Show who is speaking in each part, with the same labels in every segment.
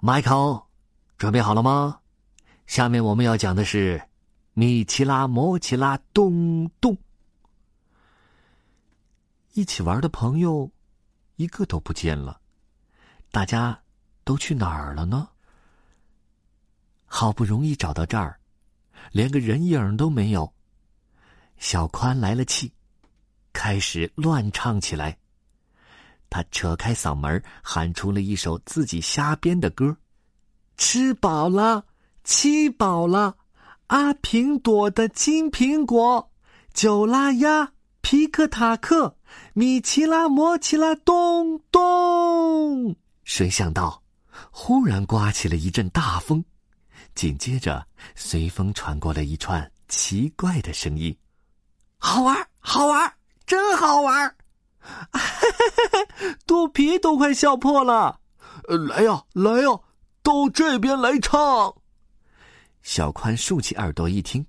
Speaker 1: Michael，准备好了吗？下面我们要讲的是米奇拉、摩奇拉、咚咚。一起玩的朋友一个都不见了，大家都去哪儿了呢？好不容易找到这儿，连个人影都没有。小宽来了气，开始乱唱起来。他扯开嗓门喊出了一首自己瞎编的歌：“吃饱了，吃饱了，阿平朵的金苹果，九拉鸭，皮克塔克，米奇拉，摩奇拉，咚咚。”谁想到，忽然刮起了一阵大风，紧接着随风传过了一串奇怪的声音：“好玩，好玩，真好玩！” 肚皮都快笑破了，
Speaker 2: 来呀来呀，到这边来唱！
Speaker 1: 小宽竖起耳朵一听，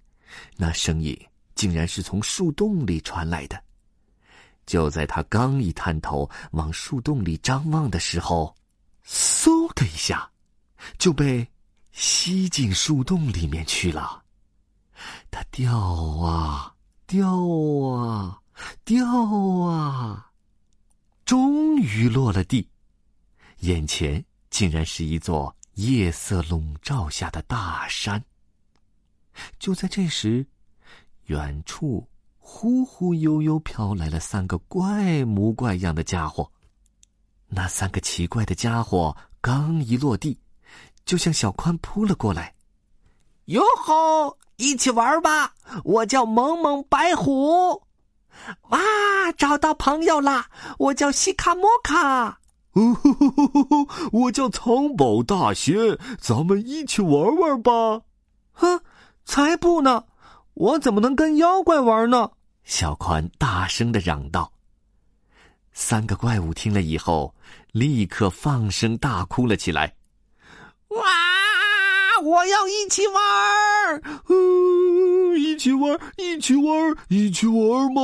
Speaker 1: 那声音竟然是从树洞里传来的。就在他刚一探头往树洞里张望的时候，嗖的一下，就被吸进树洞里面去了。他掉啊掉啊掉啊！终于落了地，眼前竟然是一座夜色笼罩下的大山。就在这时，远处忽忽悠悠飘来了三个怪模怪样的家伙。那三个奇怪的家伙刚一落地，就向小宽扑了过来。
Speaker 3: 哟吼，一起玩吧！我叫萌萌白虎。哇，找到朋友啦！我叫西卡莫卡。
Speaker 2: 我叫藏宝大仙，咱们一起玩玩吧。
Speaker 3: 哼，才不呢！我怎么能跟妖怪玩呢？
Speaker 1: 小宽大声的嚷道。三个怪物听了以后，立刻放声大哭了起来。
Speaker 3: 哇！我要一起玩！
Speaker 2: 一起玩，一起玩，一起玩嘛！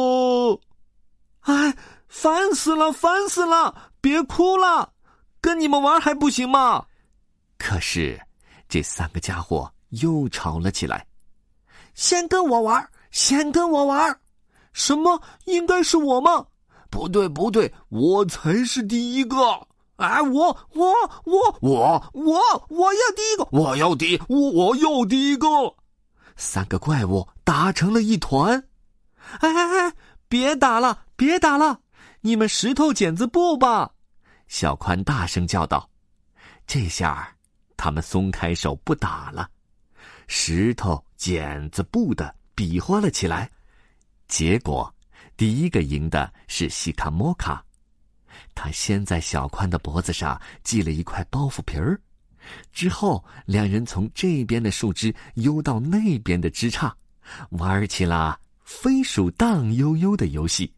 Speaker 3: 哎，烦死了，烦死了！别哭了，跟你们玩还不行吗？
Speaker 1: 可是，这三个家伙又吵了起来。
Speaker 3: 先跟我玩，先跟我玩！
Speaker 2: 什么？应该是我吗？不对，不对，我才是第一个！
Speaker 3: 哎，我，我，我，
Speaker 2: 我，
Speaker 3: 我，我要第一个！
Speaker 2: 我要第，我我要第一个！
Speaker 1: 三个怪物打成了一团，
Speaker 3: 哎哎哎！别打了，别打了！你们石头剪子布吧！
Speaker 1: 小宽大声叫道。这下，他们松开手不打了，石头剪子布的比划了起来。结果，第一个赢的是西卡莫卡，他先在小宽的脖子上系了一块包袱皮儿。之后，两人从这边的树枝悠到那边的枝杈，玩起了飞鼠荡悠悠的游戏。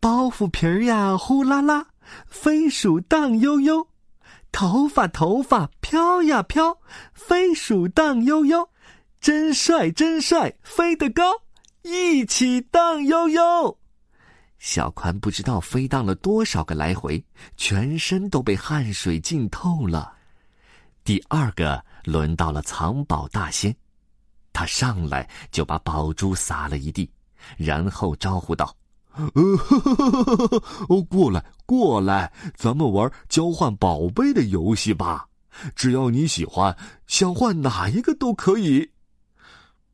Speaker 1: 包袱皮儿呀，呼啦啦，飞鼠荡悠悠；头发头发飘呀飘，飞鼠荡悠悠。真帅真帅，飞得高，一起荡悠悠。小宽不知道飞荡了多少个来回，全身都被汗水浸透了。第二个轮到了藏宝大仙，他上来就把宝珠撒了一地，然后招呼道：“
Speaker 2: 哦，过来过来，咱们玩交换宝贝的游戏吧。只要你喜欢，想换哪一个都可以。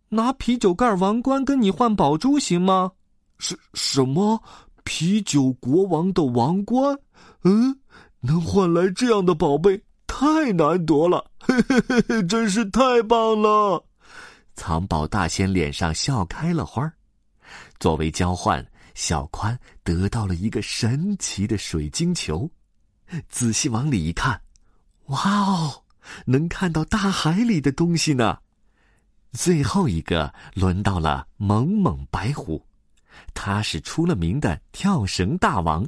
Speaker 3: 拿啤酒盖王冠跟你换宝珠行吗？
Speaker 2: 什什么啤酒国王的王冠？嗯，能换来这样的宝贝？”太难得了，嘿嘿嘿嘿，真是太棒了！
Speaker 1: 藏宝大仙脸上笑开了花作为交换，小宽得到了一个神奇的水晶球。仔细往里一看，哇哦，能看到大海里的东西呢！最后一个轮到了猛猛白虎，他是出了名的跳绳大王。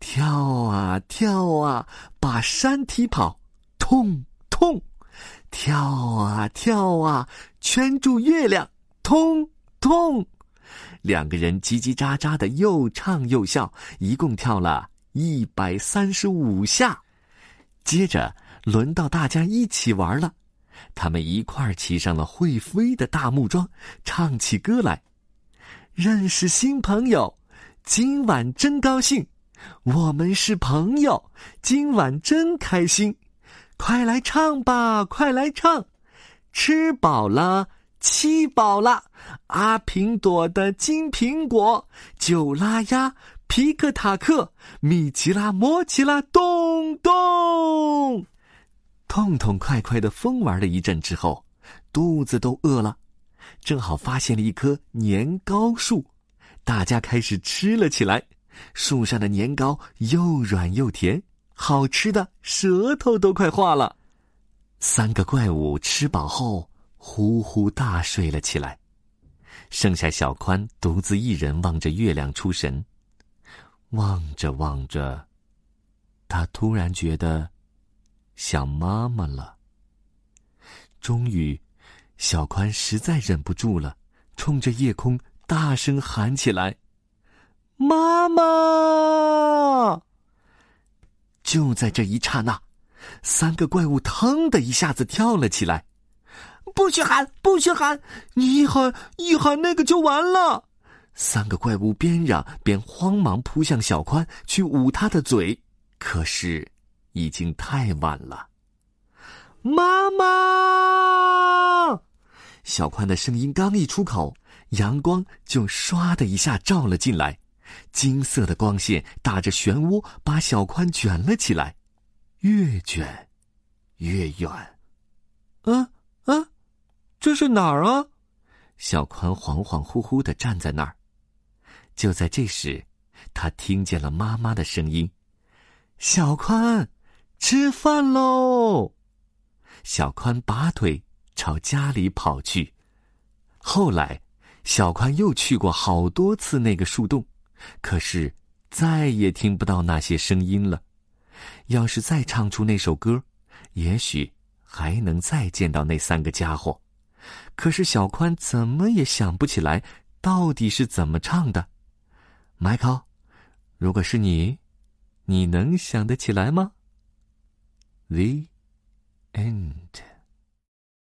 Speaker 1: 跳啊跳啊，把山踢跑，痛痛；跳啊跳啊，圈住月亮，痛痛。两个人叽叽喳喳的又唱又笑，一共跳了一百三十五下。接着轮到大家一起玩了。他们一块儿骑上了会飞的大木桩，唱起歌来。认识新朋友，今晚真高兴。我们是朋友，今晚真开心。快来唱吧，快来唱！吃饱了，吃饱了。阿平朵的金苹果，九拉鸭，皮克塔克，米奇拉，摩奇拉，咚咚。痛痛快快的疯玩了一阵之后，肚子都饿了，正好发现了一棵年糕树，大家开始吃了起来。树上的年糕又软又甜，好吃的舌头都快化了。三个怪物吃饱后，呼呼大睡了起来，剩下小宽独自一人望着月亮出神。望着望着，他突然觉得。想妈妈了。终于，小宽实在忍不住了，冲着夜空大声喊起来：“妈妈！”就在这一刹那，三个怪物腾的一下子跳了起来。
Speaker 3: “不许喊，不许喊！
Speaker 2: 你一喊一喊，那个就完了！”
Speaker 1: 三个怪物边嚷边慌忙扑向小宽，去捂他的嘴。可是。已经太晚了，
Speaker 3: 妈妈！
Speaker 1: 小宽的声音刚一出口，阳光就唰的一下照了进来，金色的光线打着漩涡，把小宽卷了起来，越卷越远。
Speaker 2: 嗯啊，这是哪儿啊？
Speaker 1: 小宽恍恍惚惚的站在那儿。就在这时，他听见了妈妈的声音：“小宽。”吃饭喽！小宽拔腿朝家里跑去。后来，小宽又去过好多次那个树洞，可是再也听不到那些声音了。要是再唱出那首歌，也许还能再见到那三个家伙。可是小宽怎么也想不起来到底是怎么唱的。Michael，，如果是你，你能想得起来吗？The end.